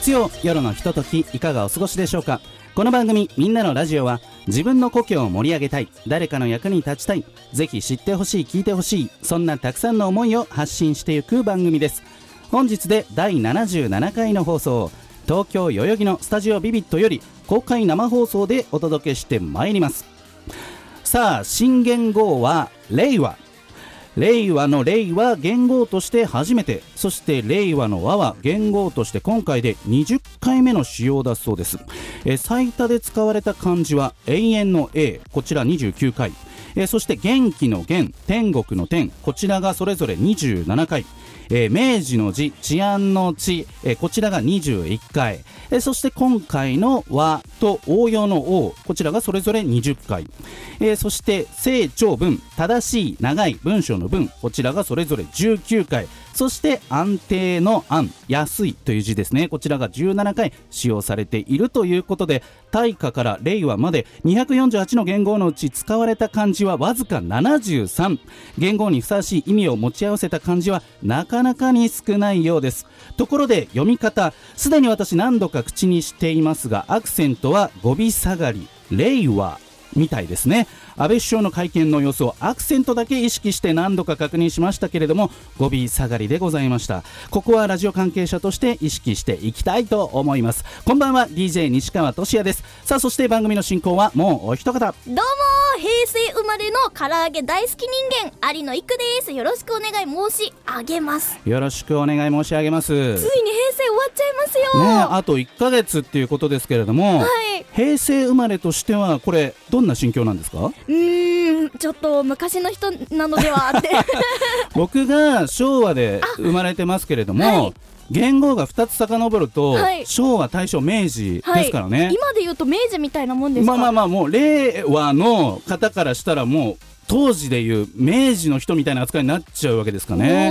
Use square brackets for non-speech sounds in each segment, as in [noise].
月曜夜のひとときいかがお過ごしでしょうか？この番組「みんなのラジオは」自分の故郷を盛り上げたい誰かの役に立ちたいぜひ知ってほしい聞いてほしいそんなたくさんの思いを発信していく番組です。本日で第77回の放送東京代々木のスタジオビビットより公開生放送でお届けしてまいります。さあ新元号は令和令和の令は元号として初めてそして令和の和は元号として今回で20回目の使用だそうです。え最多で使われた漢字は永遠の A こちら29回。えそして元気の元天国の天こちらがそれぞれ27回。えー明治の治治安の治、えーこちらが21回、えーそして今回の和と応用の王こちらがそれぞれ20回、えーそして正長文正しい長い文章の文こちらがそれぞれ19回。そして安定の安安いという字ですね。こちらが17回使用されているということで大化から令和まで248の元号のうち使われた漢字はわずか73元号にふさわしい意味を持ち合わせた漢字はなかなかに少ないようです。ところで読み方すでに私何度か口にしていますがアクセントは語尾下がり令和みたいですね。安倍首相の会見の様子をアクセントだけ意識して何度か確認しましたけれども語尾下がりでございました。ここはラジオ関係者として意識していきたいと思います。こんばんは DJ 西川俊也です。さあそして番組の進行はもうお一方。どうも平成生まれの唐揚げ大好き人間有野育です。よろしくお願い申し上げます。よろしくお願い申し上げます。ついに平わっちゃいますよ、ねあと1ヶ月っていうことですけれども、はい。平成生まれとしてはこれどんな心境なんですか？うーんちょっと昔の人なのではって。[laughs] 僕が昭和で生まれてますけれども、はい。元号が2つ遡ると、はい。昭和大正明治ですからね、今で言うと明治みたいなもんですか？まあまあまあもう令和の方からしたらもう当時でいう明治の人みたいな扱いになっちゃうわけですかね。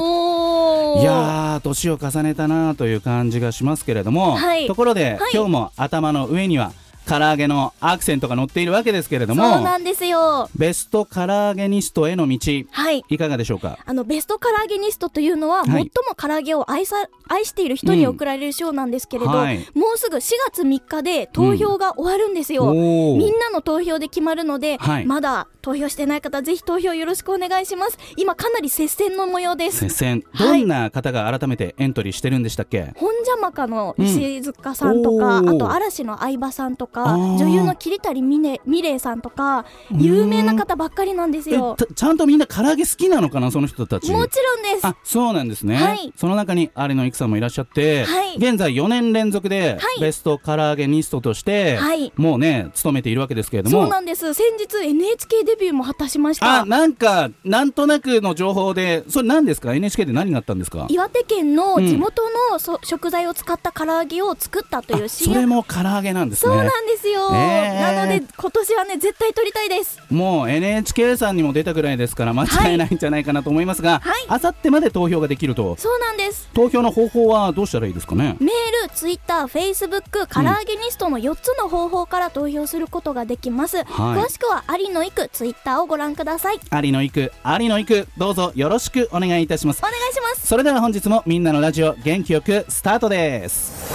いやー年を重ねたなという感じがしますけれども、はい。ところで、はい。今日も頭の上には唐揚げのアクセントが載っているわけですけれどそうもなんですよ。ベスト唐揚げニストへの道はい。いかがでしょうか？あのベスト唐揚げニストというのは、い。最も唐揚げを愛さ愛している人に贈られる賞なんですけれど、はい。もうすぐ4月3日で投票が終わるんですよ、おー。みんなの投票で決まるので、はい。まだ投票してない方ぜひ投票よろしくお願いします。今かなり接戦の模様です。接戦。はい。どんな方が改めてエントリーしてるんでしたっけ、本邪魔かの石塚さんとか、うんあと嵐の相葉さんとか女優の桐谷美玲美玲さんとか有名な方ばっかりなんですえよたちゃんとみんな唐揚げ好きなのかなその人たち？もちろんです。あそうなんですね、はい。その中に有野育さんもいらっしゃって、はい。現在4年連続ではい。ベスト唐揚げニストとして、はい。もうね務めているわけですけれども。そうなんです。先日 NHK デビューも果たしました。あなんかなんとなくの情報でそれ何ですか？NHK で何があったんですか？岩手県のうん。地元の、そ食材を使った唐揚げを作ったというそれも唐揚げなんですそうねなんですよ、えー。なので今年はね絶対撮りたいです。もう NHK さんにも出たぐらいですから間違いないんじゃないかなと思いますが、はい。あさってまで投票ができると。そうなんです。投票の方法はどうしたらいいですかね？メール、ツイッター、フェイスブック、唐揚げニストの4つの方法から投票することができます。はい。詳しくは有野育ツイッターをご覧ください。有野行く有野行くどうぞよろしくお願いいたしますお願いします。それでは本日もみんなのラジオ元気よくスタートです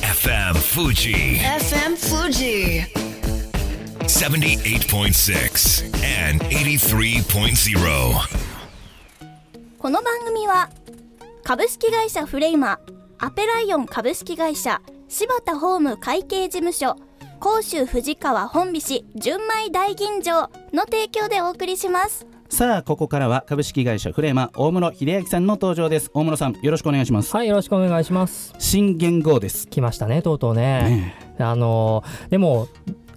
FM Fuji FM Fuji 78.6 and 83.0. この番組は株式会社フレイマアペライオン株式会社柴田ホーム会計事務所甲州藤川本菱純米大吟醸の提供でお送りします。さあここからは株式会社フレーマ大室秀明さんの登場です大室さんよろしくお願いしますはい、よろしくお願いします。新元号です来ましたね、とうとうね。ねあのーでも、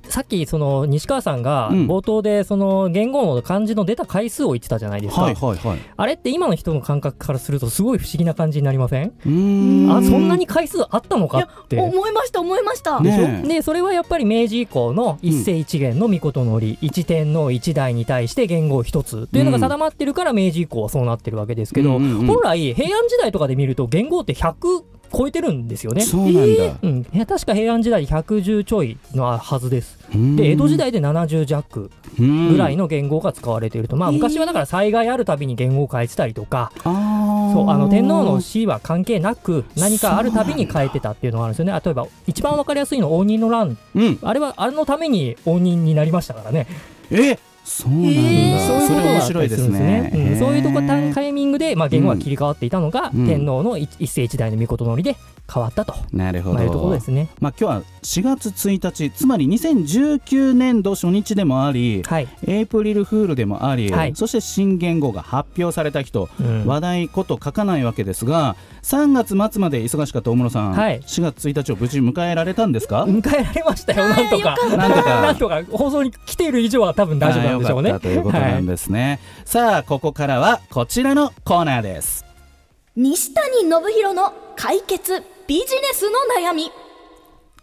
さっきその西川さんがうん。冒頭でその言語の漢字の出た回数を言ってたじゃないですか、はいはいはい。あれって今の人の感覚からするとすごい不思議な感じになりません？うーん。あそんなに回数あったのかって。思いました思いました、でしょ？ねえでそれはやっぱり明治以降の一世一元の御事のり、一天皇一代に対して元号一つっていうのが定まってるから明治以降はそうなってるわけですけど、うんうんうん。本来平安時代とかで見ると元号って100超えてるんですよね。そうなんだ、うん、いや確か平安時代110ちょいのはずです。うん。で江戸時代で70弱ぐらいの元号が使われていると、まあ昔はだから災害あるたびに元号を変えてたりとか、あー。そうあの天皇の死は関係なく何かあるたびに変えてたっていうのがあるんですよね。例えば一番わかりやすいの応仁の乱。うん。あれはあれのために応仁になりましたからね。えそうなんだ、へー。そういうことがあった白いですりするんですね。ね、うん。そういうとこへー。タイミングで、まあ、言語が切り替わっていたのが、うん。天皇の一一世一代の御事のりで変わったと、なるほど、まあ、いうところですね。まあ、今日は4月1日つまり2019年度初日でもありはい、エイプリルフールでもあり、はい。そして新元号が発表された日と、うん。話題こと書かないわけですが3月末まで忙しかった大室さん、はい。4月1日を無事迎えられたんですか、迎えられましたよなんとか。なんとか。なんとか。放送に来ている以上は多分大丈夫なんでしょうね。ということなんですね、さあここからはこちらのコーナーです。西谷信弘の解決ビジネスの悩み。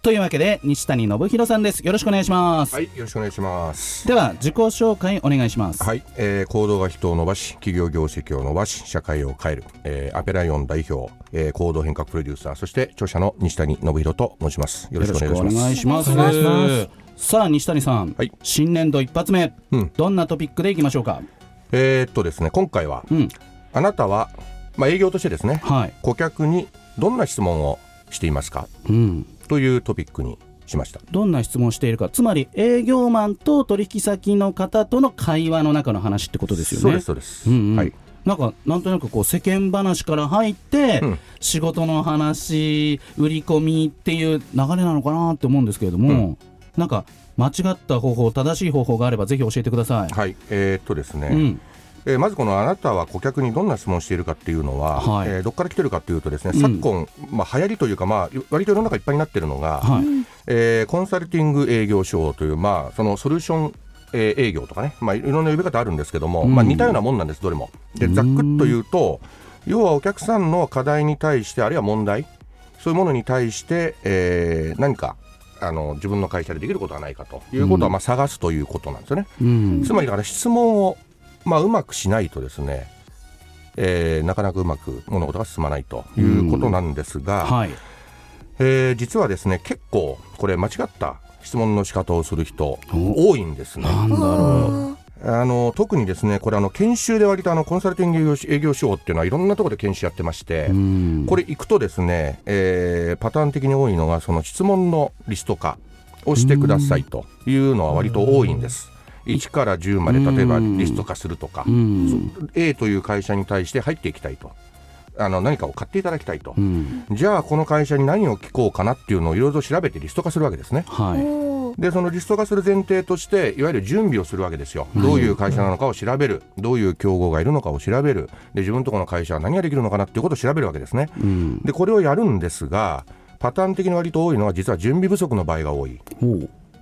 というわけで西谷信弘さんです。よろしくお願いします、はい、よろしくお願いします。では自己紹介お願いします。はい、えー行動が人を伸ばし、企業業績を伸ばし、社会を変える、えーアペライオン代表、えー行動変革プロデューサー、そして著者の西谷信弘と申します。よろしくお願いします。よろしくお願いします。お願いしますさあ西谷さん、はい。新年度一発目、うん。どんなトピックでいきましょうか？えーっとですね、今回は、うんあなたは、まあ、営業としてですね、はい。顧客にどんな質問をしていますか？うん。というトピックにしました。どんな質問をしているか。つまり営業マンと取引先の方との会話の中の話ってことですよね。そうです、そうです。うんうん。はい。なんかなんとなくこう世間話から入って、うん。仕事の話売り込みっていう流れなのかなって思うんですけれども、うん。なんか間違った方法正しい方法があればぜひ教えてください、はい、えーっとですね、うんえーまずこのあなたは顧客にどんな質問をしているかっていうのは、はい。えーどこから来てるかっていうとですね、うん。昨今、まあ、流行りというか、まあ、割と世の中いっぱいになってるのが、はい。えーコンサルティング営業所という、まあ、そのソリューションえー営業とかね、まあ、いろんな呼び方あるんですけども、うん。まあ、似たようなもんなんです、どれも。でざっくっと言うと、要はお客さんの課題に対して、あるいは問題、そういうものに対して、えー何かあの自分の会社でできることはないかということは、うん。まあ、探すということなんですよね。うん。つまりだから質問を、まあ、うまくしないとですね、えーなかなかうまく物事が進まないということなんですが、はい。えー実はですね結構これ間違った質問の仕方をする人お。多いんですね。あの特にですねこれあの研修で割とあのコンサルティング営業営業手法っていうのはいろんなところで研修やってまして、これ行くとですね、えーパターン的に多いのがその質問のリスト化をしてくださいというのは割と多いんです。1から10まで例えばリスト化するとかう、ん。A という会社に対して入っていきたいと。あの何かを買っていただきたいと、うん。じゃあこの会社に何を聞こうかなっていうのをいろいろ調べてリスト化するわけですね。はい。でそのリスト化する前提としていわゆる準備をするわけですよ、どういう会社なのかを調べる。どういう競合がいるのかを調べる。で自分のところの会社は何ができるのかなっていうことを調べるわけですね。うん。でこれをやるんですがパターン的に割と多いのは実は準備不足の場合が多い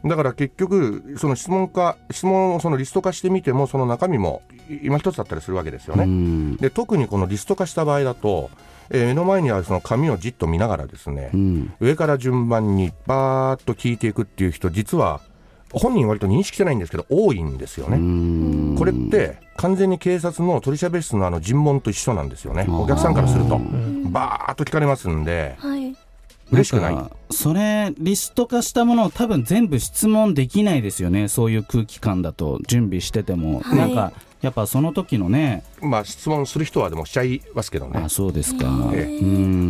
だから結局その質問化質問をそのリスト化してみてもその中身もい今一つだったりするわけですよね、うん。で特にこのリスト化した場合だと、えー目の前にあるその紙をじっと見ながらですね、うん。上から順番にバーッと聞いていくっていう人実は本人割と認識してないんですけど多いんですようね。ん。これって完全に警察の取調室のあの尋問と一緒なんですよね。お客さんからすると。ん。バーッと聞かれますんではい嬉しくない？それリスト化したものを多分全部質問できないですよね。そういう空気感だと準備してても、はい。なんかやっぱその時のねまあ質問する人はでもしちゃいますけどね。あ。そうですか、え。う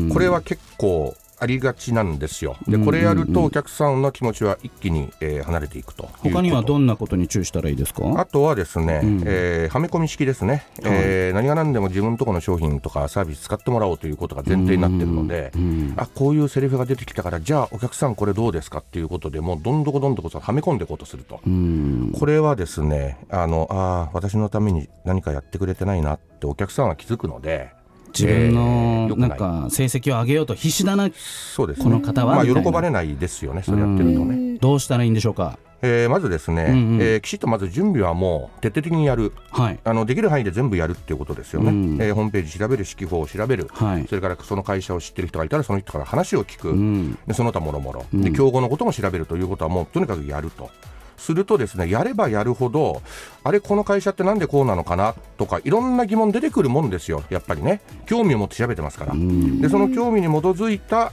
ん。これは結構ありがちなんですよ。でうんこれやるとお客さんの気持ちは一気に、えー離れていくと他にはどんなことに注意したらいいですか？あとはですね、うん。えーはめ込み式ですね、えー何が何でも自分のところの商品とかサービス使ってもらおうということが前提になってるので、うんあこういうセリフが出てきたからじゃあお客さんこれどうですかっていうことでもうどんどこどんどこそはめ込んでいこうとすると、うん。これはですねあのあー私のために何かやってくれてないなってお客さんは気づくので自分えーのなんか成績を上げようと必死だなそうですね。この方はまあ喜ばれないですよねそれやってるとね。どうしたらいいんでしょうか？えーまずですね、うんうん。えーきちっとまず準備はもう徹底的にやる。はい。あのできる範囲で全部やるっていうことですよね、うん。えーホームページ調べる指揮法を調べる、はい。それからその会社を知ってる人がいたらその人から話を聞く、うんでその他もろもろ競合のことも調べるということはもうとにかくやると。するとですねやればやるほどあれこの会社ってなんでこうなのかな？とかいろんな疑問出てくるもんですよ。やっぱりね。興味を持って調べてますから、うん。でその興味に基づいた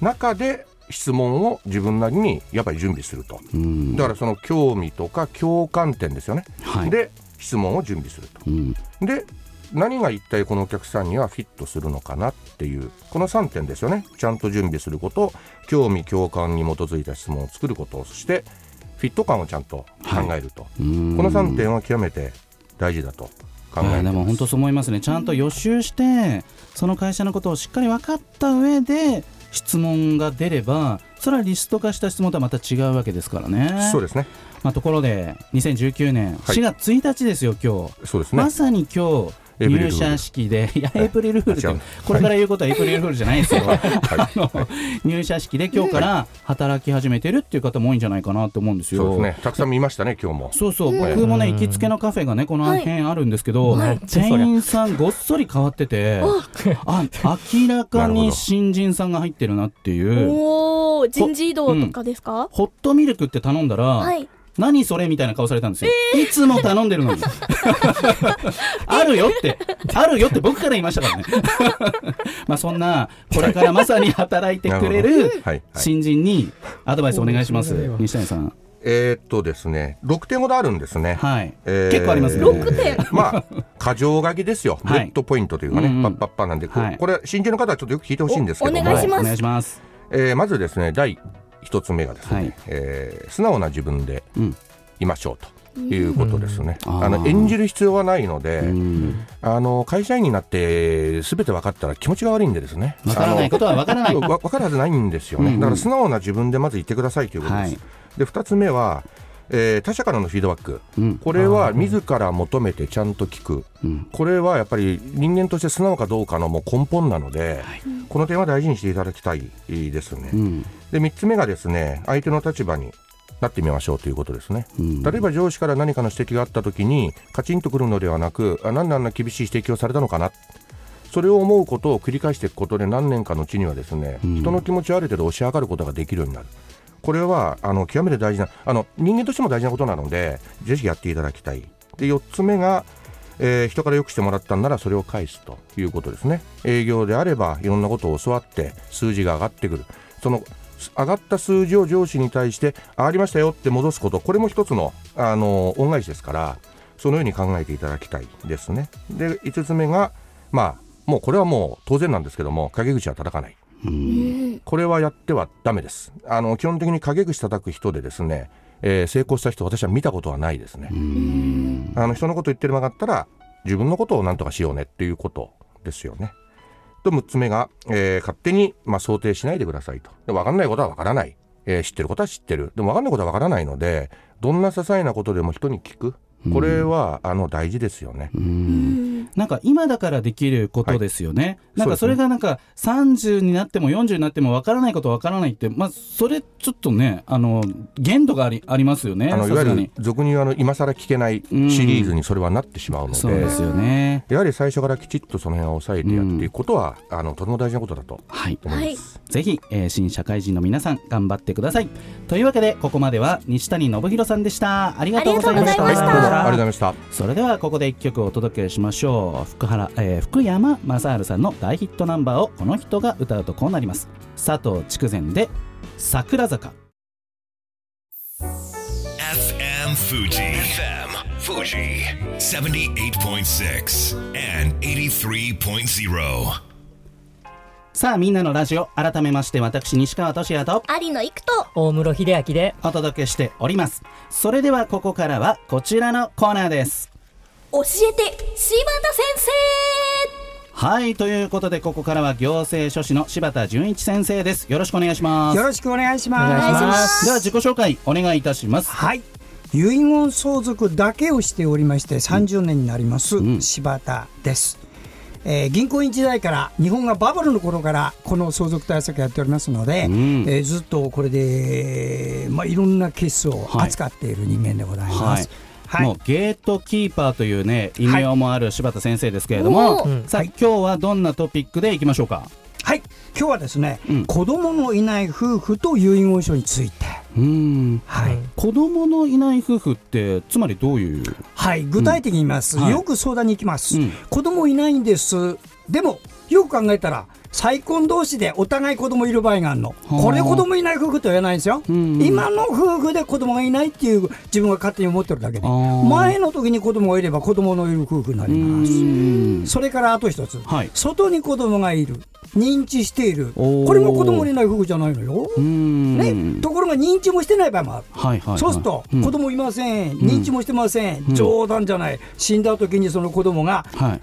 中で質問を自分なりにやっぱり準備すると。うん。だからその興味とか共感点ですよね、はい。で質問を準備すると。うん。で何が一体このお客さんにはフィットするのかなっていうこの3点ですよね。ちゃんと準備すること興味共感に基づいた質問を作ることそしてフィット感をちゃんと考えると、うん。この3点は極めて大事だと考えでも本当そう思いますね。ちゃんと予習してその会社のことをしっかり分かった上で質問が出ればそれはリスト化した質問とはまた違うわけですからね。そうですね。まあ、ところで2019年はい。4月1日ですよ、今日。そうですね。まさに今日入社式で、いや、エイプリルフールってこれから言うことはエイプリルフールじゃないですよ。はい。あの入社式で今日から働き始めてるっていう方も多いんじゃないかなと思うんですよ。そうですね。たくさん見ましたね今日も。そうそう、僕もね、行きつけのカフェがね、この辺あるんですけど、はい。店員さんごっそり変わってて、あ、明らかに新人さんが入ってるなっていう、おお人事異動とかですか、ホットミルクって頼んだら、はい何それみたいな顔されたんですよ。いつも頼んでるのに。[laughs] あるよって、あるよって僕から言いましたからね。[laughs] まあそんな、これからまさに働いてくれなる新人にアドバイスお願いします。西谷さん。えーっとですね6点ほどあるんですねはい。えー結構ありますね。6点まあ、過剰書きですよ、ブはいレッドポイントというかね、うんうんパッパッパなんで、こはいこれ、新人の方はちょっとよく聞いてほしいんですけども、お願いしますお願いします。えーまずですね、第一つ目がですね、はいえー素直な自分でうん。いましょうということですね。うんあの演じる必要はないので、うんあの会社員になってすべて分かったら気持ちが悪いんでですね。わからないことはわからない。分かるはずないんですよね、うんうんだから素直な自分でまず言ってくださいということです。はいで2つ目は、えー他者からのフィードバック、うん。これは自ら求めてちゃんと聞く、うん。これはやっぱり人間として素直かどうかのもう根本なので、この点は大事にしていただきたいですね。うん。で3つ目がですね相手の立場になってみましょうということですね。うん。例えば上司から何かの指摘があった時にカチンとくるのではなくあなんであんな厳しい指摘をされたのかなそれを思うことを繰り返していくことで何年かのうちにはですね、うん人の気持ちをある程度押し上がることができるようになるこれはあの極めて大事なあの人間としても大事なことなのでぜひやっていただきたい。で4つ目がえー人からよくしてもらったんならそれを返すということですね。営業であればいろんなことを教わって数字が上がってくる。その上がった数字を上司に対して上がりましたよって戻すこと。これも一つのあの恩返しですからそのように考えていただきたいですね。で5つ目がまあもうこれはもう当然なんですけども陰口は叩かない。これはやってはダメですあの基本的に陰口叩く人でですね、えー成功した人私は見たことはないですねあの人のこと言ってるなかったら自分のことを何とかしようねっていうことですよね。と6つ目が、えー勝手に、まあ、想定しないでくださいと。で分かんないことは分からない、えー知ってることは知ってる。でも分かんないことは分からないのでどんな些細なことでも人に聞く。これは、あの大事ですよね。なんか今だからできることですよね。なんかそれがなんか30になっても40になってもわからないことわからないって、まあそれちょっとね、あの限度がありありますよね。あのいわゆる。俗に言うあの今更聞けないシリーズにそれはなってしまうので、そうですよね。やはり最初からきちっとその辺を抑えてやっていくことは、あのとても大事なことだとはい。思います。ぜひ、えー新社会人の皆さん頑張ってください。というわけでここまでは西谷信弘さんでした。ありがとうございました。ありがとうございましたありがとうございました。それではここで一曲お届けしましょう福原、えー福山雅治さんの大ヒットナンバーをこの人が歌うとこうなります佐藤筑前で桜坂 FM Fuji. FM Fuji. 78.6 and 83.0. さあみんなのラジオ改めまして私西川俊也と有野育と大室秀明でお届けしておりますそれではここからはこちらのコーナーです教えて柴田先はいということでここからは行政書士の柴田純一先生です。よろしくお願いします。よろしくお願いしお願いしま。ます。すでは自己紹介お願いいたします。はい。遺言相続だけをしておりまして30年になります、うん。柴田です。えー銀行員時代から日本がバブルの頃からこの相続対策やっておりますので、うん。えーずっとこれで、まあ、いろんなケースを扱っている人間でございます。はい。もうゲートキーパーというね異名もある柴田先生ですけれども、おーさあ、はい今日はどんなトピックでいきましょうか？はい、今日はですね、うん。子供のいない夫婦と遺言書について、うん。はい。うん子供のいない夫婦ってつまりどういう、はい、具体的に言います、うん。はい。よく相談に行きます、うん。子供いないんです。でもよく考えたら再婚同士でお互い子供いる場合があるの。はあこれ子供いない夫婦とは言わないんですよ、うん。今の夫婦で子供がいないっていう自分が勝手に思ってるだけで。前の時に子供がいれば子供のいる夫婦になります。うん。それからあと一つ、はい。外に子供がいる。認知している。これも子供いない夫婦じゃないのよ、うん。ね、ところが認知もしてない場合もある。はいはいはい、そうすると、うん。子供いません、認知もしてません、うん。冗談じゃない、死んだ時にその子供が、はい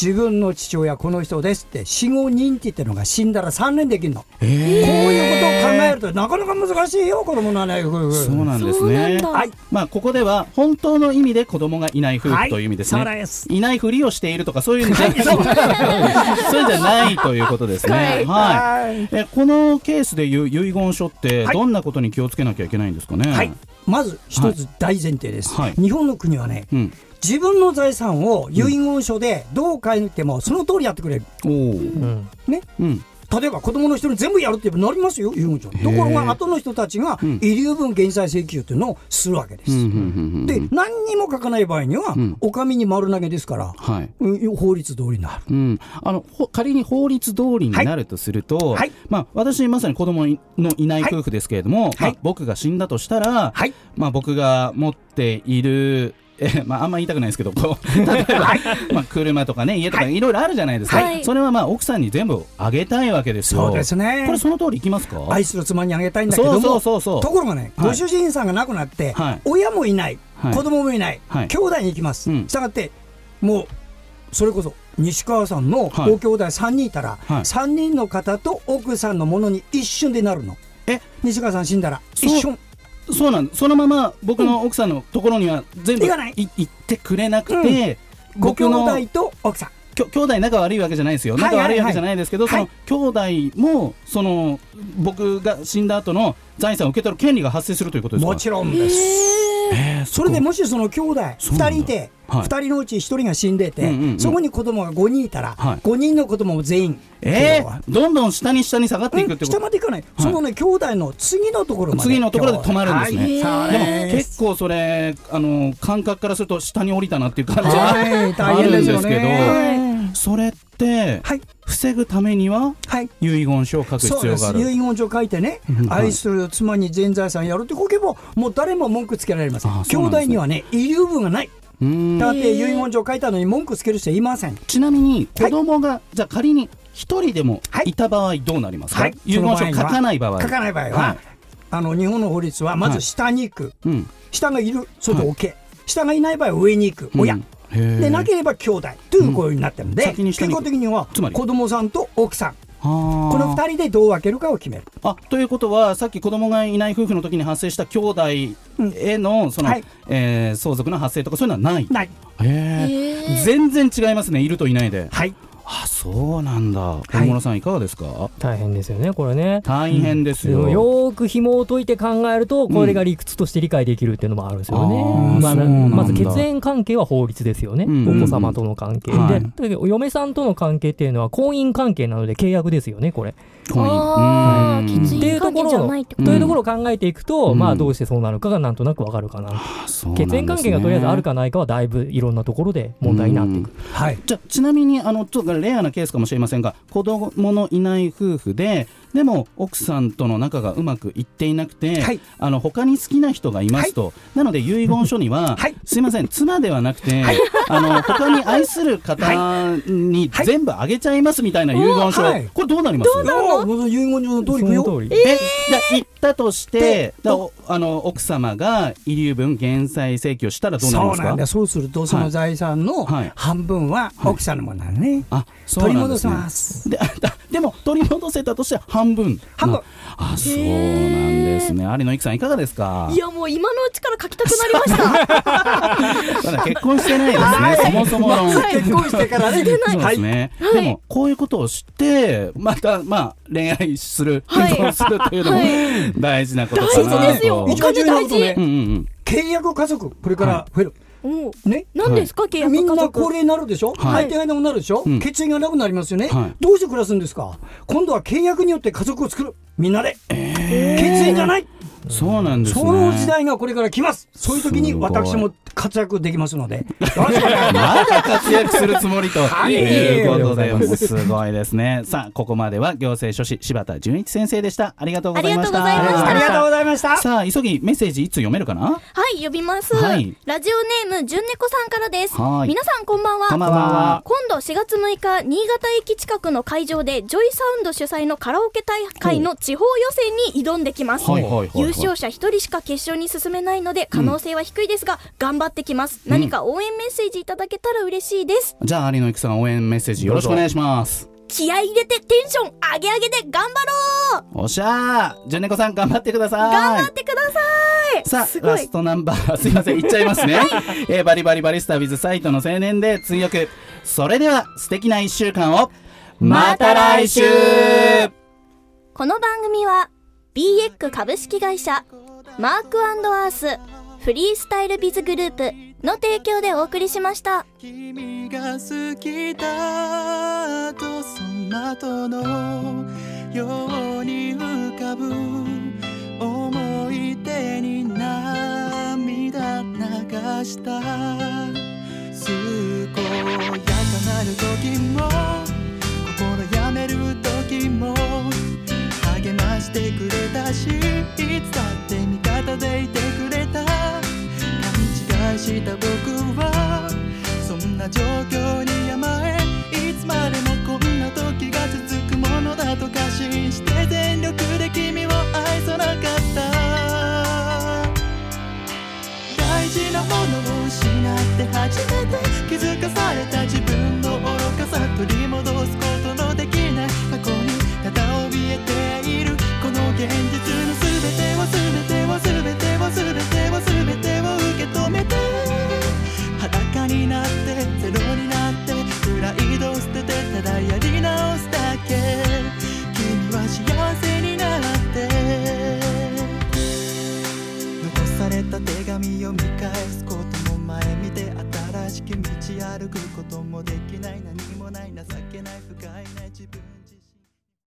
自分の父親、この人ですって、死後認知っていうのが死んだら3年できるの、こうえいうことを考えると、なかなか難しいよ、子供のいない夫婦。ー、そうなんですね。だ。はい、まあここでは本当の意味で子供がいない夫婦という意味ですね、はいいないふりをしているとかそういうんじゃ、そう。[laughs] いうんじゃないということですね。はい。はい。はい。えこのケースでいう遺言書ってはい。どんなことに気をつけなきゃいけないんですかね？はい、まず一つ大前提です、はい。日本の国はね、うん。自分の財産を遺言書でどう書いても、その通りやってくれる。うんね、うん。例えば子供の人に全部やるってなりますよ、遺言書。ところが、後の人たちがうん遺留分減債請求というのをするわけです。うんで、何にも書かない場合には、うんお上に丸投げですから、はい。うん法律通りになる。うん、あのほ仮に法律通りになるとすると、はいまあ、私、まさに子供のいない夫婦ですけれども、まあはい僕が死んだとしたら、はい。まあ、僕が持っている、えまあ、あんま言いたくないですけど、こう [laughs] 例えば、まあ、車とかね、家とか、いろいろあるじゃないですか、はい。それはまあ奥さんに全部あげたいわけですよ。そうですね。これ、その通りいきますか？愛する妻にあげたいんだけども、そうそうそうそう。ところがね、はい。ご主人さんが亡くなって、はい。親もいない、はい。子供もいない、はい。兄弟に行きます。うん。したがって、もう、それこそ、西川さんのはい。ご兄弟3人いたら、はい。3人の方と奥さんのものに一瞬でなるの。え？西川さん死んだら、一瞬。そうなんそのまま僕の奥さんのところには全部行ってくれなくて、ご兄僕の弟と奥さん。きょ兄弟仲悪いわけじゃないですよ、はい。仲悪いわけじゃないですけど、はい。その兄弟もその僕が死んだ後の財産を受け取る権利が発生するということですか？もちろんです。えーそれでもしその兄弟そうなんだ。2人いて、はい。2人のうち1人が死んでて、うんうんうんそこに子供が5人いたら、はい。5人の子供も全員、えー、どんどん下に下に下がっていくってこと？下までいかない、そのね、兄弟の次のところまで、次のところで止まるんですね。は。い。でも結構それあの感覚からすると下に降りたなっていう感じがはい、大変ですよね。それってはい、防ぐためにははい。遺言書を書く必要がある。遺言書書いてね、愛する妻に全財産やるって書けば、もう誰も文句つけられません。んね。弟にはね、遺留分がない。だって遺言書書いたのに文句つける人はいません。ちなみに子供が、じゃあ仮に一人でもはい。いた場合どうなりますか、はい。遺言書書かない場合書かない場合は、はい。あの日本の法律はまず下に行く、うん。下がいる、それで OK、下がいない場合は上に行く、親。うんでなければ兄弟という声になってるんで、先に下結果的にはつまり？子供さんと奥さん、ここの2人でどう分けるかを決める。あということはさっき子供がいない夫婦の時に発生した兄弟へのその、はい。えー相続の発生とかそういうのはない。ない。全然違いますね。いるといないで。はい。あそうなんだ。小室さんいかがですか？大変ですよねこれね。大変ですよ、よーく紐を解いて考えるとこれが理屈として理解できるっていうのもあるんですよね、まあまず血縁関係は法律ですよね、うんお子様との関係、はい。でだけどお嫁さんとの関係っていうのは婚姻関係なので契約ですよねこれ、婚姻。うんきついっていうところ関係じゃないってこと。というところを考えていくと、うん。まあどうしてそうなるかがなんとなくわかるかな。血縁関係がとりあえずあるかないかはだいぶいろんなところで問題になっていく、はい。じゃあちなみにあのちょっとレアなケースかもしれませんが子供のいない夫婦ででも奥さんとの仲がうまくいっていなくて、はい。あの他に好きな人がいますと、なので遺言書には、[laughs] はい。すいません妻ではなくて、[laughs] あの他に愛する方にはい。全部あげちゃいますみたいな遺言書、はい。これどうなります？遺言書の通りいくよ。その通り。えじゃあ言ったとしてあの奥様が遺留分減債請求したらどうなりますか？そうなんだ。そうすると、その財産のはい。半分は奥さんのものなのね。あそう取り戻なんですね。せます。ででも取り戻せたとしては半分。半分。あそうなんですね。有野由紀さんいかがですか？いやもう今のうちから書きたくなりました。[laughs] まだ結婚してないですね。そもそもの。結婚してからね。そうですね、はい。でもこういうことを知ってまたまあ恋愛するはい。結婚するというのもはい。大事なことか大な事ですよ。と一番重要なことねうん。うんうん。契約家族、これから増える。ね？何ですか、契約みんな高齢になるでしょ、はい。相手がいなくなるでしょ、うん。血縁がなくなりますよね、はい。どうして暮らすんですか？今度は契約によって家族を作る。みんなで、血縁じゃないそうなんですね。その時代がこれから来ます。そういう時に私も活躍できますので。ますまだ活躍するつもりと。はい。いうことで、す。ごいですね。さあ、ここまでは行政書士柴田純一先生でした。ありがとうございました。ありがとうございました。さあ、急ぎメッセージいつ読めるかな？はい、呼びます。はい。ラジオネーム、じゅんねこさんからです。はい。皆さんこんばんは。こんばんは。今度4月6日、新潟駅近くの会場で、ジョイサウンド主催のカラオケ大会の地方予選に挑んできます。はいはいはいはい優勝者1人しか決勝に進めないので、可能性は低いですが、頑張ってきます。何か応援メッセージいただけたら嬉しいです。じゃあ、有野由紀さん応援メッセージよろしくお願いします。気合い入れてテンション上げ上げで頑張ろう。おっしゃー。純猫さん頑張ってください。頑張ってください。さあ、ラストナンバー、[laughs] すいません、言っちゃいますね。えーバリバリバリスタ with サイトの青年で追憶。それでは、素敵な一週間を、また来週。この番組は BX 株式会社マークアースフリースタイルビズグループの提供でお送りしました。君が好きだとその後のように浮かぶ。思い出に涙流した。健やかなる時も心やめる時も励ましてくれたしいつだって味方でいてくれた。愛した僕はそんな状況に甘えいつまでもこんな時が続くものだと過信して全力